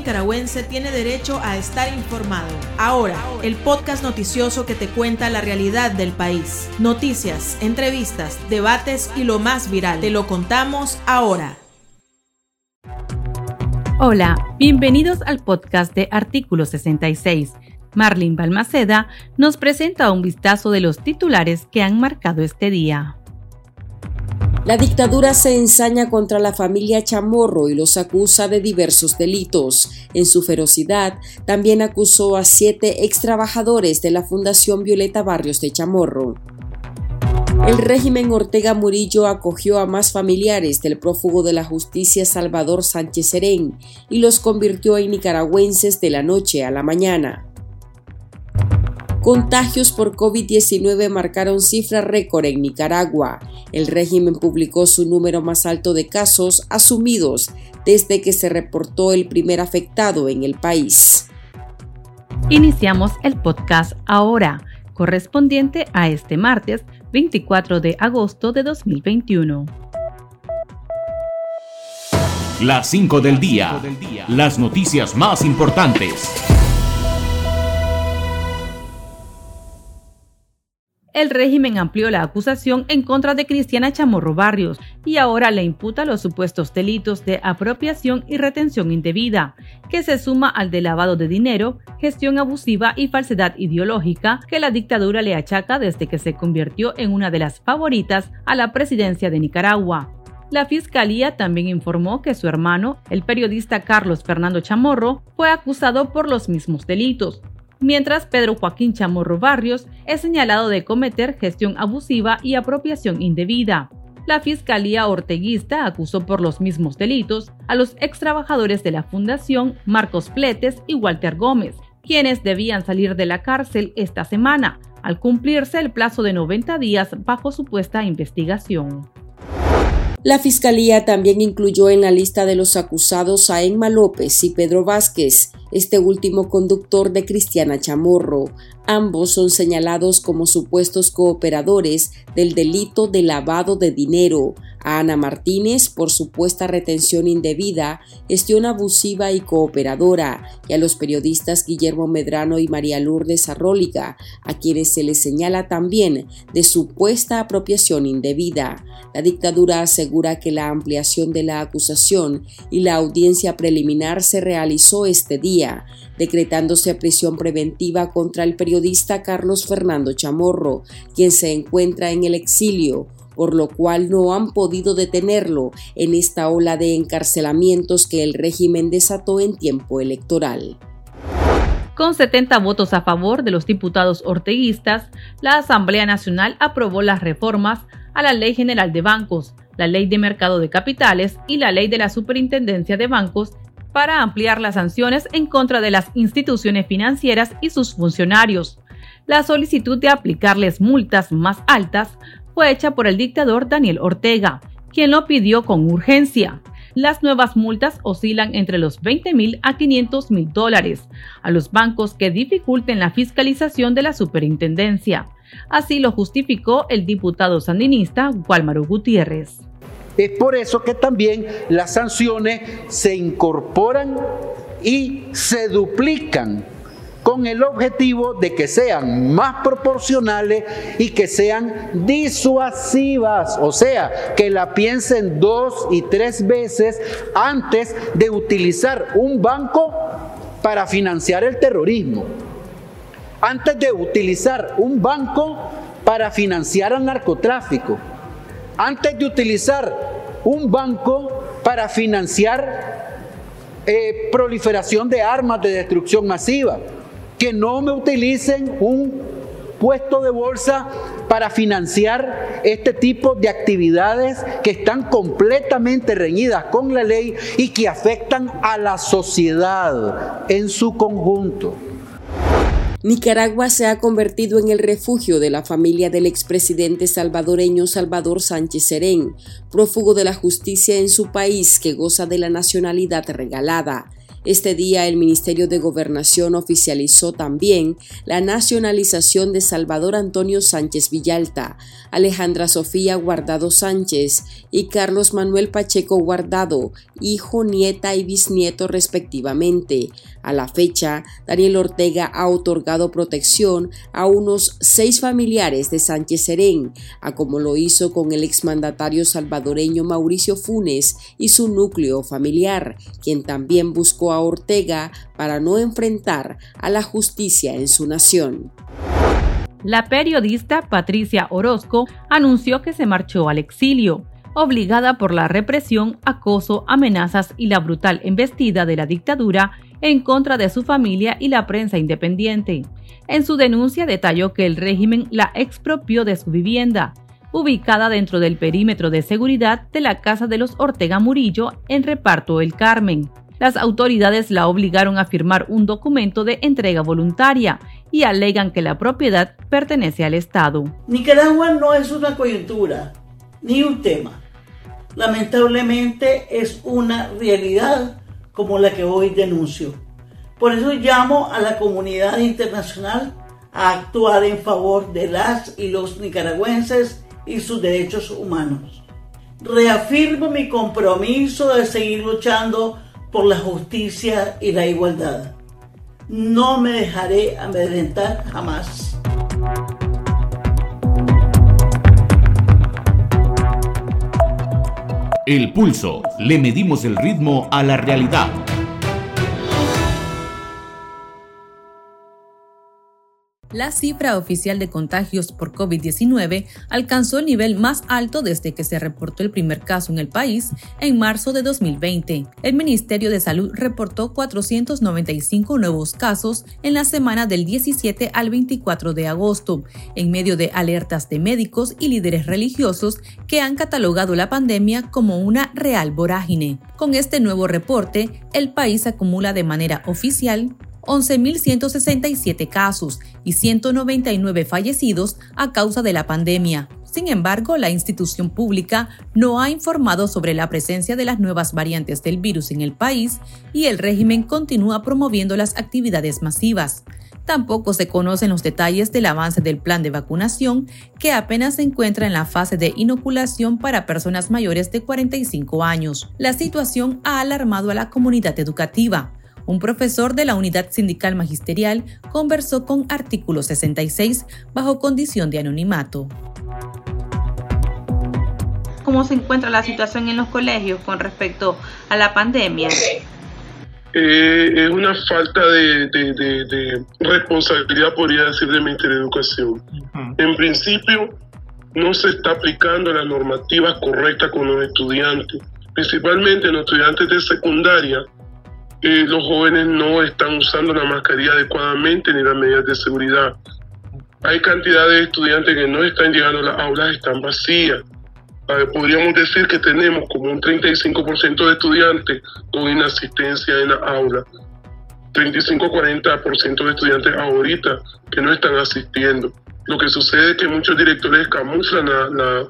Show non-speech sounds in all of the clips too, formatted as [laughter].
nicaragüense tiene derecho a estar informado. Ahora, el podcast noticioso que te cuenta la realidad del país. Noticias, entrevistas, debates y lo más viral. Te lo contamos ahora. Hola, bienvenidos al podcast de Artículo 66. Marlene Balmaceda nos presenta un vistazo de los titulares que han marcado este día. La dictadura se ensaña contra la familia Chamorro y los acusa de diversos delitos. En su ferocidad, también acusó a siete ex trabajadores de la Fundación Violeta Barrios de Chamorro. El régimen Ortega Murillo acogió a más familiares del prófugo de la justicia Salvador Sánchez Serén y los convirtió en nicaragüenses de la noche a la mañana. Contagios por COVID-19 marcaron cifra récord en Nicaragua. El régimen publicó su número más alto de casos asumidos desde que se reportó el primer afectado en el país. Iniciamos el podcast ahora, correspondiente a este martes 24 de agosto de 2021. Las 5 del día. Las noticias más importantes. El régimen amplió la acusación en contra de Cristiana Chamorro Barrios y ahora le imputa los supuestos delitos de apropiación y retención indebida, que se suma al de lavado de dinero, gestión abusiva y falsedad ideológica que la dictadura le achaca desde que se convirtió en una de las favoritas a la presidencia de Nicaragua. La fiscalía también informó que su hermano, el periodista Carlos Fernando Chamorro, fue acusado por los mismos delitos, mientras Pedro Joaquín Chamorro Barrios es señalado de cometer gestión abusiva y apropiación indebida. La Fiscalía Orteguista acusó por los mismos delitos a los ex trabajadores de la Fundación Marcos Pletes y Walter Gómez, quienes debían salir de la cárcel esta semana, al cumplirse el plazo de 90 días bajo supuesta investigación. La fiscalía también incluyó en la lista de los acusados a Emma López y Pedro Vázquez, este último conductor de Cristiana Chamorro. Ambos son señalados como supuestos cooperadores del delito de lavado de dinero, a Ana Martínez por supuesta retención indebida, gestión abusiva y cooperadora, y a los periodistas Guillermo Medrano y María Lourdes Arróliga, a quienes se les señala también de supuesta apropiación indebida. La dictadura asegura que la ampliación de la acusación y la audiencia preliminar se realizó este día, decretándose prisión preventiva contra el periodista Carlos Fernando Chamorro, quien se encuentra en el exilio por lo cual no han podido detenerlo en esta ola de encarcelamientos que el régimen desató en tiempo electoral. Con 70 votos a favor de los diputados orteguistas, la Asamblea Nacional aprobó las reformas a la Ley General de Bancos, la Ley de Mercado de Capitales y la Ley de la Superintendencia de Bancos para ampliar las sanciones en contra de las instituciones financieras y sus funcionarios. La solicitud de aplicarles multas más altas fue hecha por el dictador Daniel Ortega, quien lo pidió con urgencia. Las nuevas multas oscilan entre los 20 mil a 500 mil dólares a los bancos que dificulten la fiscalización de la superintendencia. Así lo justificó el diputado sandinista Guálmaro Gutiérrez. Es por eso que también las sanciones se incorporan y se duplican con el objetivo de que sean más proporcionales y que sean disuasivas, o sea, que la piensen dos y tres veces antes de utilizar un banco para financiar el terrorismo, antes de utilizar un banco para financiar al narcotráfico, antes de utilizar un banco para financiar eh, proliferación de armas de destrucción masiva que no me utilicen un puesto de bolsa para financiar este tipo de actividades que están completamente reñidas con la ley y que afectan a la sociedad en su conjunto. Nicaragua se ha convertido en el refugio de la familia del expresidente salvadoreño Salvador Sánchez Serén, prófugo de la justicia en su país que goza de la nacionalidad regalada. Este día el Ministerio de Gobernación oficializó también la nacionalización de Salvador Antonio Sánchez Villalta, Alejandra Sofía Guardado Sánchez y Carlos Manuel Pacheco Guardado, hijo, nieta y bisnieto respectivamente. A la fecha, Daniel Ortega ha otorgado protección a unos seis familiares de Sánchez Serén, a como lo hizo con el exmandatario salvadoreño Mauricio Funes y su núcleo familiar, quien también buscó a Ortega para no enfrentar a la justicia en su nación. La periodista Patricia Orozco anunció que se marchó al exilio, obligada por la represión, acoso, amenazas y la brutal embestida de la dictadura en contra de su familia y la prensa independiente. En su denuncia detalló que el régimen la expropió de su vivienda, ubicada dentro del perímetro de seguridad de la casa de los Ortega Murillo en Reparto El Carmen, las autoridades la obligaron a firmar un documento de entrega voluntaria y alegan que la propiedad pertenece al Estado. Nicaragua no es una coyuntura ni un tema. Lamentablemente es una realidad como la que hoy denuncio. Por eso llamo a la comunidad internacional a actuar en favor de las y los nicaragüenses y sus derechos humanos. Reafirmo mi compromiso de seguir luchando por la justicia y la igualdad. No me dejaré amedrentar jamás. El pulso. Le medimos el ritmo a la realidad. La cifra oficial de contagios por COVID-19 alcanzó el nivel más alto desde que se reportó el primer caso en el país en marzo de 2020. El Ministerio de Salud reportó 495 nuevos casos en la semana del 17 al 24 de agosto, en medio de alertas de médicos y líderes religiosos que han catalogado la pandemia como una real vorágine. Con este nuevo reporte, el país acumula de manera oficial 11.167 casos y 199 fallecidos a causa de la pandemia. Sin embargo, la institución pública no ha informado sobre la presencia de las nuevas variantes del virus en el país y el régimen continúa promoviendo las actividades masivas. Tampoco se conocen los detalles del avance del plan de vacunación, que apenas se encuentra en la fase de inoculación para personas mayores de 45 años. La situación ha alarmado a la comunidad educativa un profesor de la unidad sindical magisterial conversó con Artículo 66 bajo condición de anonimato. ¿Cómo se encuentra la situación en los colegios con respecto a la pandemia? Eh, es una falta de, responsabilidad, podría decir, del Ministerio de Educación. En principio, no se está aplicando las normativas correctas con los estudiantes, principalmente los estudiantes de secundaria los jóvenes no están usando la mascarilla adecuadamente ni las medidas de seguridad. Hay cantidad de estudiantes que no están llegando a las aulas, están vacías. Podríamos decir que tenemos como un 35% de estudiantes con inasistencia en la aula. 35-40% de estudiantes ahorita que no están asistiendo. Lo que sucede es que muchos directores camuflan la la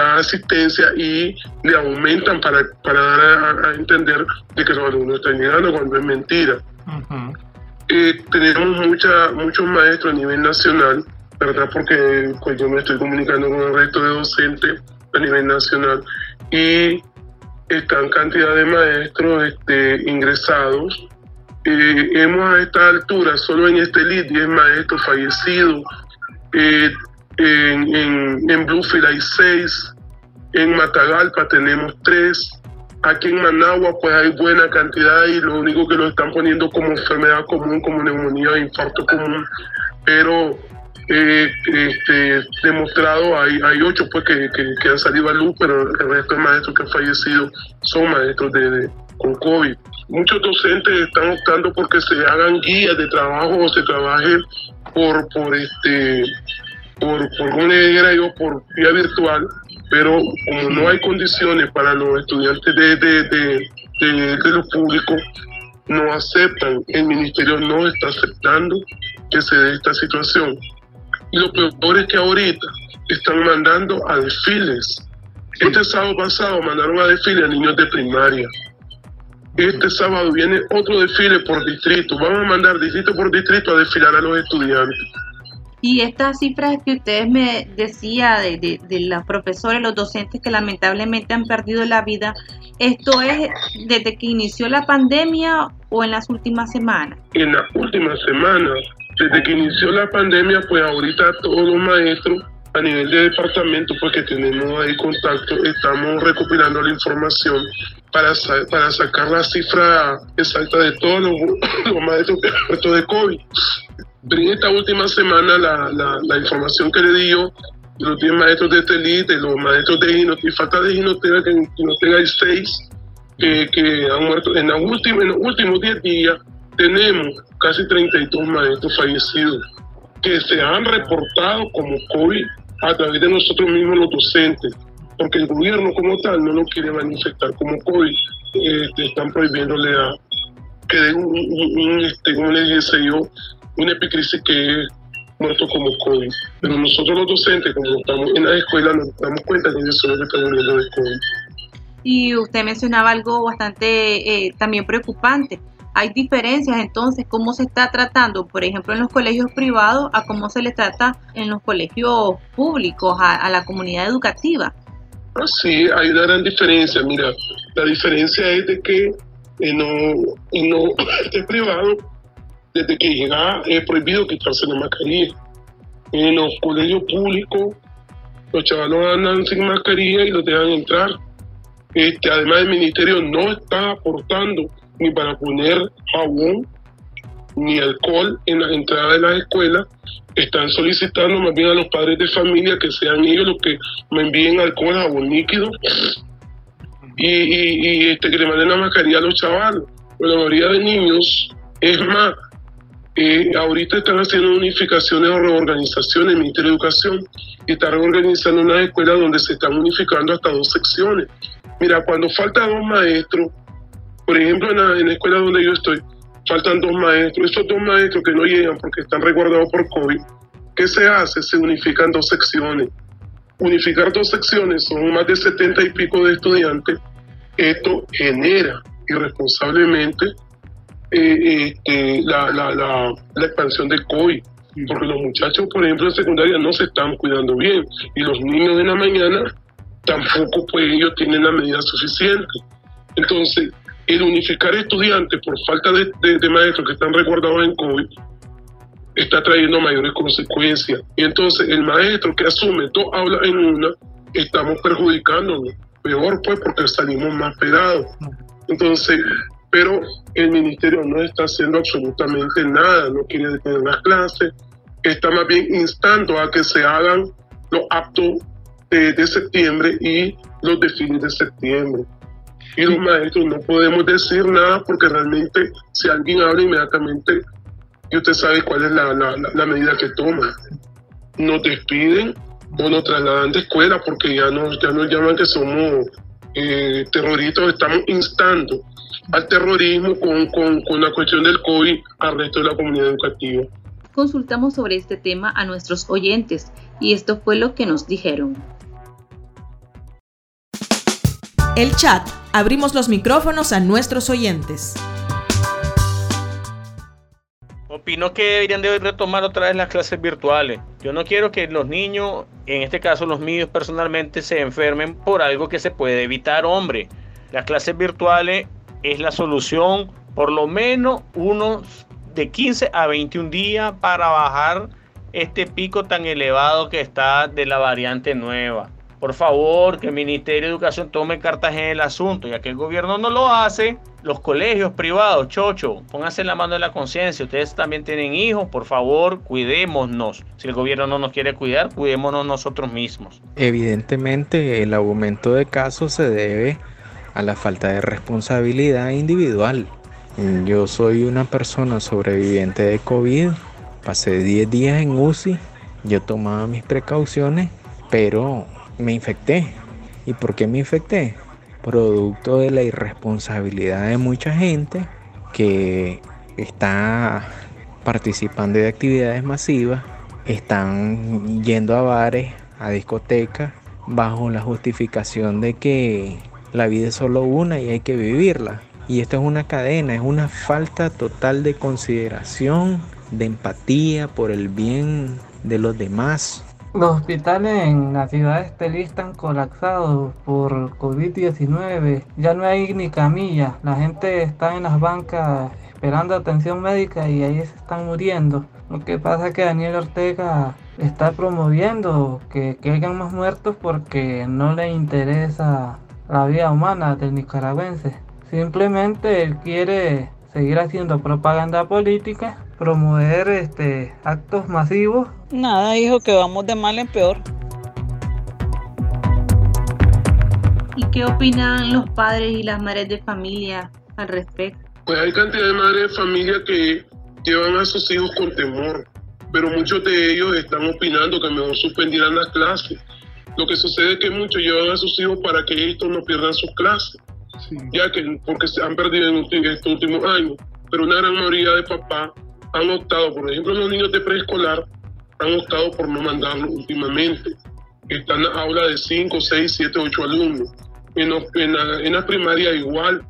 asistencia y le aumentan para, para dar a, entender de que los alumnos están llegando cuando es mentira. Eh, tenemos mucha, muchos maestros a nivel nacional, ¿verdad? Porque pues, yo me estoy comunicando con el resto de docentes a nivel nacional y están cantidad de maestros este, ingresados. Eh, hemos a esta altura, solo en este LID, 10 maestros fallecidos. Eh, en, en, Bluefield hay seis, en Matagalpa tenemos tres, aquí en Managua pues hay buena cantidad y lo único que lo están poniendo como enfermedad común, como neumonía infarto común, pero eh, este, demostrado hay, hay ocho pues que, que, han salido a luz, pero el resto de maestros que han fallecido son maestros de, con COVID. Muchos docentes están optando porque se hagan guías de trabajo o se trabaje por, por este por, por una por vía virtual, pero como no hay condiciones para los estudiantes de, de, de, de, los públicos, no aceptan, el ministerio no está aceptando que se dé esta situación. Y lo peor que ahorita están mandando a desfiles. Este sábado pasado mandaron a desfiles a niños de primaria. este sábado viene otro desfile por distrito. Vamos a mandar distrito por distrito a desfilar a los estudiantes. Y estas cifras que ustedes me decía de, de, los profesores, los docentes que lamentablemente han perdido la vida, ¿esto es desde que inició la pandemia o en las últimas semanas? En las últimas semanas, desde que inició la pandemia, pues ahorita todos los maestros a nivel de departamento, pues que tenemos ahí contacto, estamos recopilando la información para, para sacar la cifra exacta de todos [coughs] los, los maestros que han muerto de COVID. Esta última semana la, la, información que le dio de los 10 maestros de TELIT, de los maestros de Ginotega, y falta de Ginotega, que en Ginotega hay 6 que, que, han muerto. En, la última, en los últimos 10 días tenemos casi 32 maestros fallecidos que se han reportado como COVID a través de nosotros mismos los docentes, porque el gobierno como tal no lo quiere manifestar como COVID, eh, están prohibiéndole a que den un, un, este, como les dije yo, una epicrisis que es muerto como COVID. Pero nosotros los docentes, como estamos en la escuela, nos damos cuenta que ellos que están muriendo de COVID. Y usted mencionaba algo bastante eh, también preocupante. Hay diferencias entonces, cómo se está tratando, por ejemplo, en los colegios privados a cómo se le trata en los colegios públicos, a, la comunidad educativa. Sí, hay una gran diferencia. Mira, la diferencia es de que en no, en no, [laughs] este privado desde que llega es prohibido quitarse la mascarilla. En los colegios públicos, los chavalos andan sin mascarilla y los dejan entrar. Este, además, el ministerio no está aportando ni para poner jabón ni alcohol en la entrada de las escuelas. Están solicitando más bien a los padres de familia que sean ellos los que me envíen alcohol, jabón líquido y, este, que le manden la mascarilla a los chavalos. la mayoría de niños, es más, ahorita están haciendo unificaciones o reorganizaciones, el Ministerio de Educación, y está reorganizando una escuela donde se están unificando hasta dos secciones. Mira, cuando faltan dos maestros, por ejemplo, en la, escuela donde yo estoy, faltan dos maestros, esos dos maestros que no llegan porque están resguardados por COVID, ¿qué se hace? Se unifican dos secciones. Unificar dos secciones son más de 70 y pico de estudiantes. Esto genera irresponsablemente eh, este, la, la, la, expansión de COVID, porque los muchachos, por ejemplo, en secundaria no se están cuidando bien y los niños de la mañana tampoco pues ellos tienen la medida suficiente. Entonces, el unificar estudiantes por falta de, de, maestros que están resguardados en COVID está trayendo mayores consecuencias. Y entonces el maestro que asume dos aulas en una, estamos perjudicándonos. Peor pues porque salimos más pegados. Entonces, pero el ministerio no está haciendo absolutamente nada, no quiere detener las clases, está más bien instando a que se hagan los actos de, septiembre y los desfiles de septiembre. Y los maestros no podemos decir nada porque realmente si alguien habla inmediatamente, y usted sabe cuál es la, la, medida que toma. Nos despiden o nos trasladan de escuela porque ya nos, ya nos llaman que somos eh, terroristas, estamos instando al terrorismo con, con, la cuestión del COVID al resto de la comunidad educativa. Consultamos sobre este tema a nuestros oyentes y esto fue lo que nos dijeron. El chat. Abrimos los micrófonos a nuestros oyentes. Opino que deberían de retomar otra vez las clases virtuales. Yo no quiero que los niños, en este caso los míos personalmente, se enfermen por algo que se puede evitar, hombre. Las clases virtuales es la solución, por lo menos unos de 15 a 21 días para bajar este pico tan elevado que está de la variante nueva. Por favor, que el Ministerio de Educación tome cartas en el asunto, ya que el gobierno no lo hace. Los colegios privados, chocho, pónganse la mano en la conciencia. Ustedes también tienen hijos, por favor, cuidémonos. Si el gobierno no nos quiere cuidar, cuidémonos nosotros mismos. Evidentemente, el aumento de casos se debe a la falta de responsabilidad individual. Yo soy una persona sobreviviente de COVID, pasé 10 días en UCI, yo tomaba mis precauciones, pero me infecté. ¿Y por qué me infecté? Producto de la irresponsabilidad de mucha gente que está participando de actividades masivas, están yendo a bares, a discotecas, bajo la justificación de que la vida es solo una y hay que vivirla. Y esto es una cadena, es una falta total de consideración, de empatía por el bien de los demás. Los hospitales en la ciudad de Estelí están colapsados por COVID-19. Ya no hay ni camilla. La gente está en las bancas esperando atención médica y ahí se están muriendo. Lo que pasa es que Daniel Ortega está promoviendo que, que hayan más muertos porque no le interesa la vida humana del nicaragüense. Simplemente él quiere seguir haciendo propaganda política, promover este actos masivos. Nada, hijo, que vamos de mal en peor. ¿Y qué opinan los padres y las madres de familia al respecto? Pues hay cantidad de madres de familia que llevan a sus hijos con temor, pero muchos de ellos están opinando que mejor suspendieran las clases. Lo que sucede es que muchos llevan a sus hijos para que estos no pierdan sus clases, ya que porque se han perdido en estos últimos años. Pero una gran mayoría de papás han optado, por ejemplo, los niños de preescolar han optado por no mandarlos últimamente. Están en aula de 5, 6, 7, 8 alumnos. En, en, la, primaria igual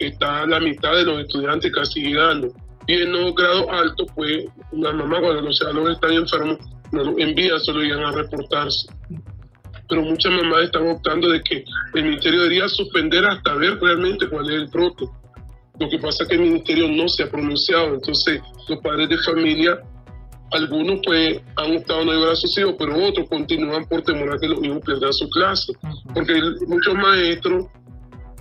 está la mitad de los estudiantes casi llegando. Y en los grados altos, pues la mamá cuando los alumnos están enfermos, no los envían, solo llegan a reportarse. Pero muchas mamás están optando de que el ministerio debería suspender hasta ver realmente cuál es el brote. Lo que pasa es que el ministerio no se ha pronunciado, entonces los padres de familia, algunos pues han optado no llevar a sus hijos, pero otros continúan por temor a que los hijos pierdan su clase, porque muchos maestros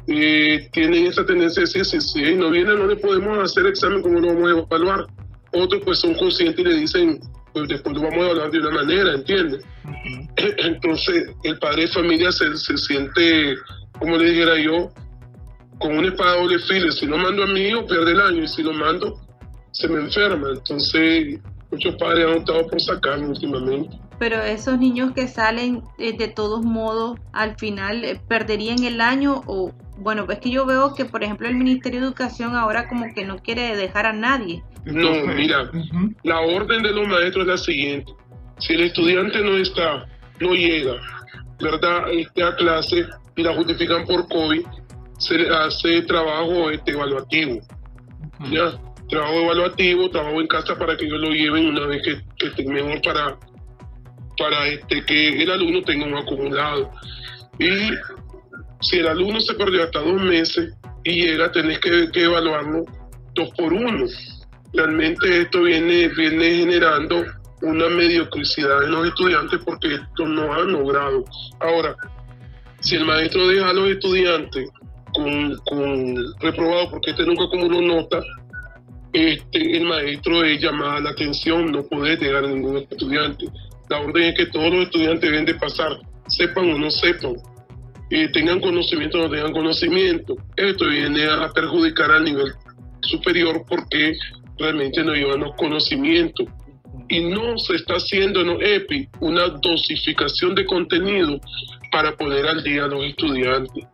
eh, tienen esa tendencia de decir, si, no viene no le podemos hacer examen, ¿cómo lo vamos a evaluar? Otros pues son conscientes y le dicen, pues después lo vamos a evaluar de una manera, ¿entiendes? [clears throat] Entonces el padre de familia se, se siente, como le dijera yo, con una espada doble filo. Si no mando a mi hijo, pierde el año. Y si lo mando, se me enferma. Entonces, muchos padres han optado por sacarlo últimamente. Pero esos niños que salen eh, de todos modos, al final eh, perderían el año o, bueno, es que yo veo que, por ejemplo, el Ministerio de Educación ahora como que no quiere dejar a nadie. No, mira, la orden de los maestros es la siguiente. Si el estudiante no está, no llega, ¿verdad? Este, a clase y la justifican por COVID, se hace trabajo este, evaluativo. ¿ya? Trabajo evaluativo, trabajo en casa para que ellos lo lleven una vez que, que estén mejor para, para este, que el alumno tenga un acumulado. Y si el alumno se perdió hasta dos meses y llega, tenés que, que evaluarlo dos por uno. Realmente esto viene, viene generando una mediocridad en los estudiantes porque esto no han logrado. Ahora, si el maestro deja a los estudiantes con, con reprobado porque este nunca acumuló nota, este, el maestro es llamada la atención, no puede llegar a ningún estudiante. La orden es que todos los estudiantes deben de pasar, sepan o no sepan, eh, tengan conocimiento o no tengan conocimiento. Esto viene a perjudicar al nivel superior porque realmente no llevan los conocimientos. Y no se está haciendo en EPI una dosificación de contenido para poner al día a los estudiantes.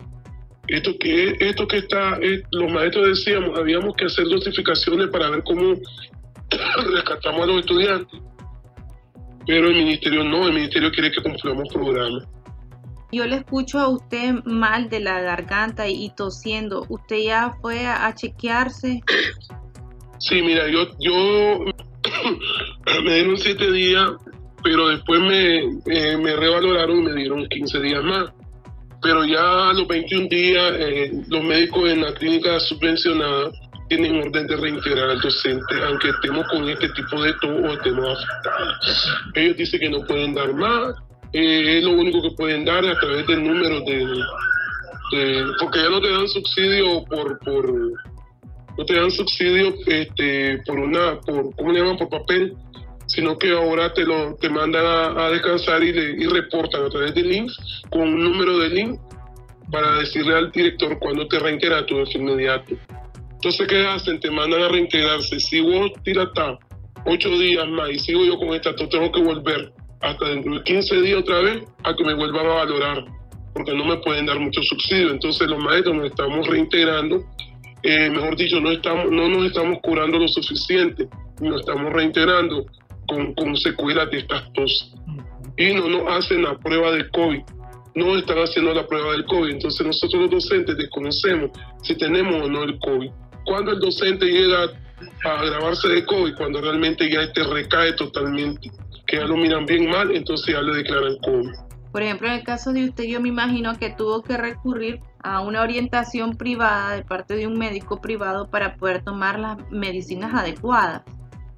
Esto que, esto que está, eh, los maestros decíamos, habíamos que hacer dosificaciones para ver cómo [coughs] rescatamos a los estudiantes. Pero el ministerio no, el ministerio quiere que cumplamos programas. Yo le escucho a usted mal de la garganta y, tosiendo. ¿Usted ya fue a, chequearse? Sí, mira, yo, yo [coughs] me dieron siete días, pero después me, eh, me revaloraron y me dieron 15 días más pero ya a los 21 días eh, los médicos en la clínica subvencionada tienen orden de reintegrar al docente, aunque estemos con este tipo de todo o estemos afectados. Ellos dicen que no pueden dar más, eh, es lo único que pueden dar a través del número de, porque ya no te dan subsidio por, por no te dan subsidio este, por una, por, ¿cómo le llaman? Por papel, sino que ahora te lo te mandan a, descansar y, y, reportan a través de links con un número de link para decirle al director cuándo te reintegras tu de inmediato. Entonces, ¿qué hacen? Te mandan a reintegrarse. Si vos tiras ocho días más y sigo yo con esta, tengo que volver hasta dentro de 15 días otra vez a que me vuelvan a valorar, porque no me pueden dar mucho subsidio. Entonces, los maestros nos estamos reintegrando, eh, mejor dicho, no, estamos, no nos estamos curando lo suficiente, nos estamos reintegrando con, secuelas de estas tos. Y no nos hacen la prueba de COVID. no están haciendo la prueba del COVID. Entonces nosotros los docentes desconocemos si tenemos o no el COVID. Cuando el docente llega a grabarse de COVID, cuando realmente ya este recae totalmente, que ya lo miran bien mal, entonces ya le declaran COVID. Por ejemplo, en el caso de usted, yo me imagino que tuvo que recurrir a una orientación privada de parte de un médico privado para poder tomar las medicinas adecuadas.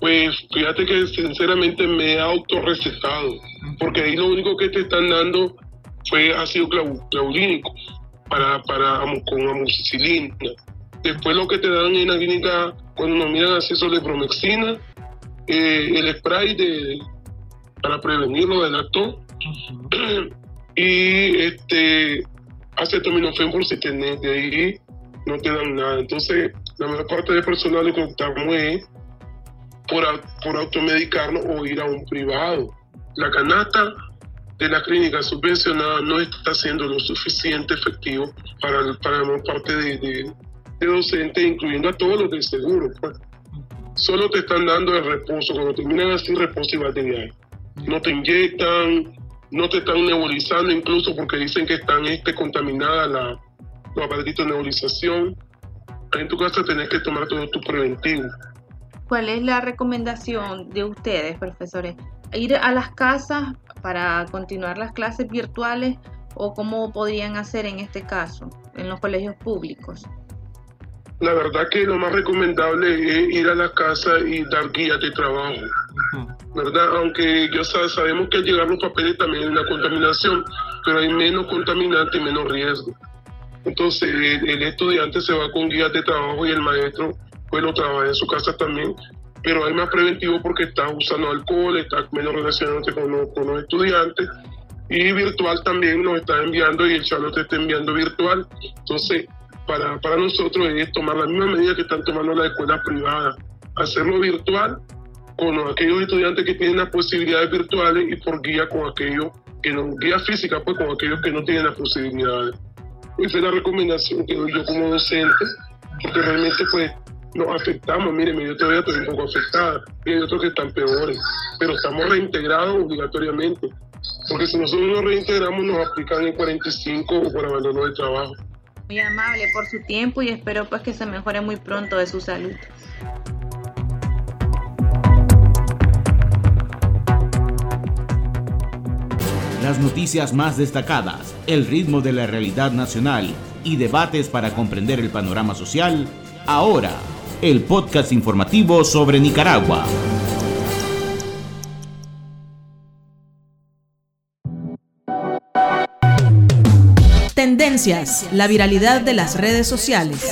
Pues fíjate que sinceramente me he autorrecetado, porque ahí lo único que te están dando fue ácido claudínico para, para, con amoxicilina. Después lo que te dan en la clínica, cuando nos miran así, es bromexina, eh, el spray de, para prevenirlo del acto [clears throat] y este acetaminofén por si tenés de ahí no te dan nada. Entonces, la mayor parte del personal que optamos es por, por automedicarnos o ir a un privado. La canasta de la clínica subvencionada no está siendo lo suficiente efectivo para, para la parte de, de, docentes, incluyendo a todos los del seguro. Pues. Solo te están dando el reposo, cuando terminan así, reposo y material. No te inyectan, no te están nebulizando incluso porque dicen que están este, contaminadas la, los aparatos de nebulización. En tu casa tenés que tomar todo tu preventivo. ¿Cuál es la recomendación de ustedes, profesores? ¿Ir a las casas para continuar las clases virtuales o cómo podrían hacer en este caso en los colegios públicos? La verdad que lo más recomendable es ir a la casa y dar guías de trabajo. ¿verdad? Aunque ya sabemos que al llegar los papeles también hay una contaminación, pero hay menos contaminante y menos riesgo. Entonces el, estudiante se va con guías de trabajo y el maestro lo trabaja en su casa también, pero hay más preventivo porque está usando alcohol, está menos relacionándose con los, con los estudiantes y virtual también nos está enviando y el Charlotte está enviando virtual. Entonces, para, para nosotros es tomar la misma medida que están tomando las escuelas privadas, hacerlo virtual con aquellos estudiantes que tienen las posibilidades virtuales y por guía con aquellos que no, guía física, pues con aquellos que no tienen las posibilidades. Esa es la recomendación que doy yo como docente, porque realmente pues nos afectamos, miren, yo todavía estoy un poco afectada, y hay otros que están peores, pero estamos reintegrados obligatoriamente, porque si nosotros nos reintegramos nos aplican el 45 o por abandono de trabajo. Muy amable por su tiempo y espero pues que se mejore muy pronto de su salud. las noticias más destacadas, el ritmo de la realidad nacional y debates para comprender el panorama social, ahora, el podcast informativo sobre Nicaragua. Tendencias, la viralidad de las redes sociales.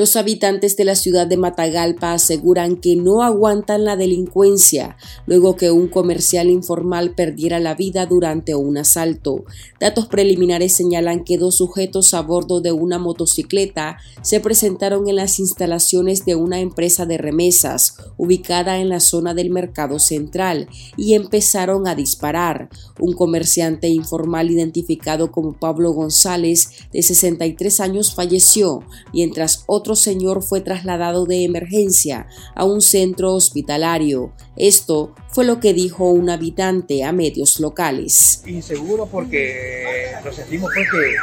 Los habitantes de la ciudad de Matagalpa aseguran que no aguantan la delincuencia luego que un comercial informal perdiera la vida durante un asalto. Datos preliminares señalan que dos sujetos a bordo de una motocicleta se presentaron en las instalaciones de una empresa de remesas ubicada en la zona del mercado central y empezaron a disparar. Un comerciante informal identificado como Pablo González, de 63 años, falleció, mientras otro señor fue trasladado de emergencia a un centro hospitalario. Esto fue lo que dijo un habitante a medios locales. Inseguro porque lo sentimos porque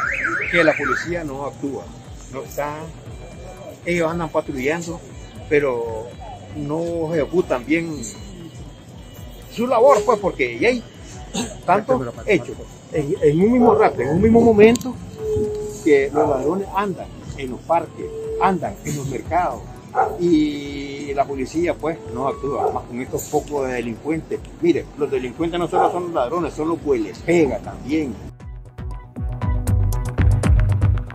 que la policía no actúa, no está, ellos andan patrullando, pero no ejecutan bien su labor, pues porque ya hay tanto hecho en, en un mismo rato, en un mismo momento que los ladrones andan en los parques, andan en los mercados y la policía pues no actúa más con estos pocos delincuentes. Mire, los delincuentes no solo son los ladrones, son los que les pega también.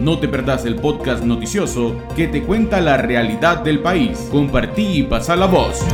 No te perdás el podcast noticioso que te cuenta la realidad del país. Compartí y pasa la voz.